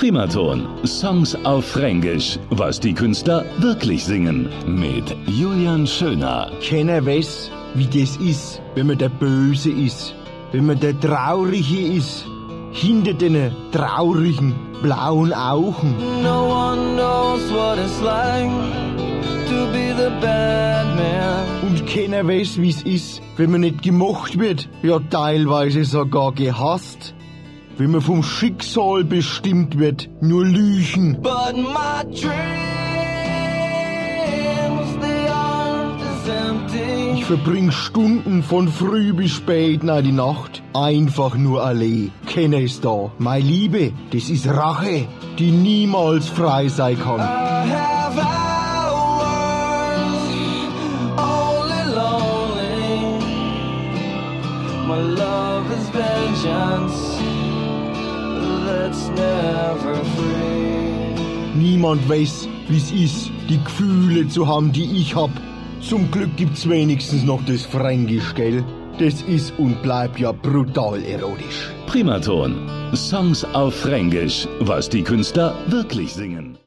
Primaton. Songs auf Fränkisch. Was die Künstler wirklich singen. Mit Julian Schöner. Keiner weiß, wie das ist, wenn man der Böse ist. Wenn man der Traurige ist. Hinter den traurigen blauen Augen. No one knows what it's like to be the bad man. Und keiner weiß, wie es ist, wenn man nicht gemocht wird. Ja, teilweise sogar gehasst. Wenn man vom Schicksal bestimmt wird. Nur Lüchen. But my dreams, they aren't as empty. Ich verbring Stunden von früh bis spät nach die Nacht. Einfach nur allein. Keiner ist da. Meine Liebe, das ist Rache, die niemals frei sein kann. I have hours only lonely. My love is vengeance Niemand weiß, wie's ist, die Gefühle zu haben, die ich hab. Zum Glück gibt's wenigstens noch das Fränkisch, gell? Das ist und bleibt ja brutal erotisch. Primaton. Songs auf Fränkisch. Was die Künstler wirklich singen.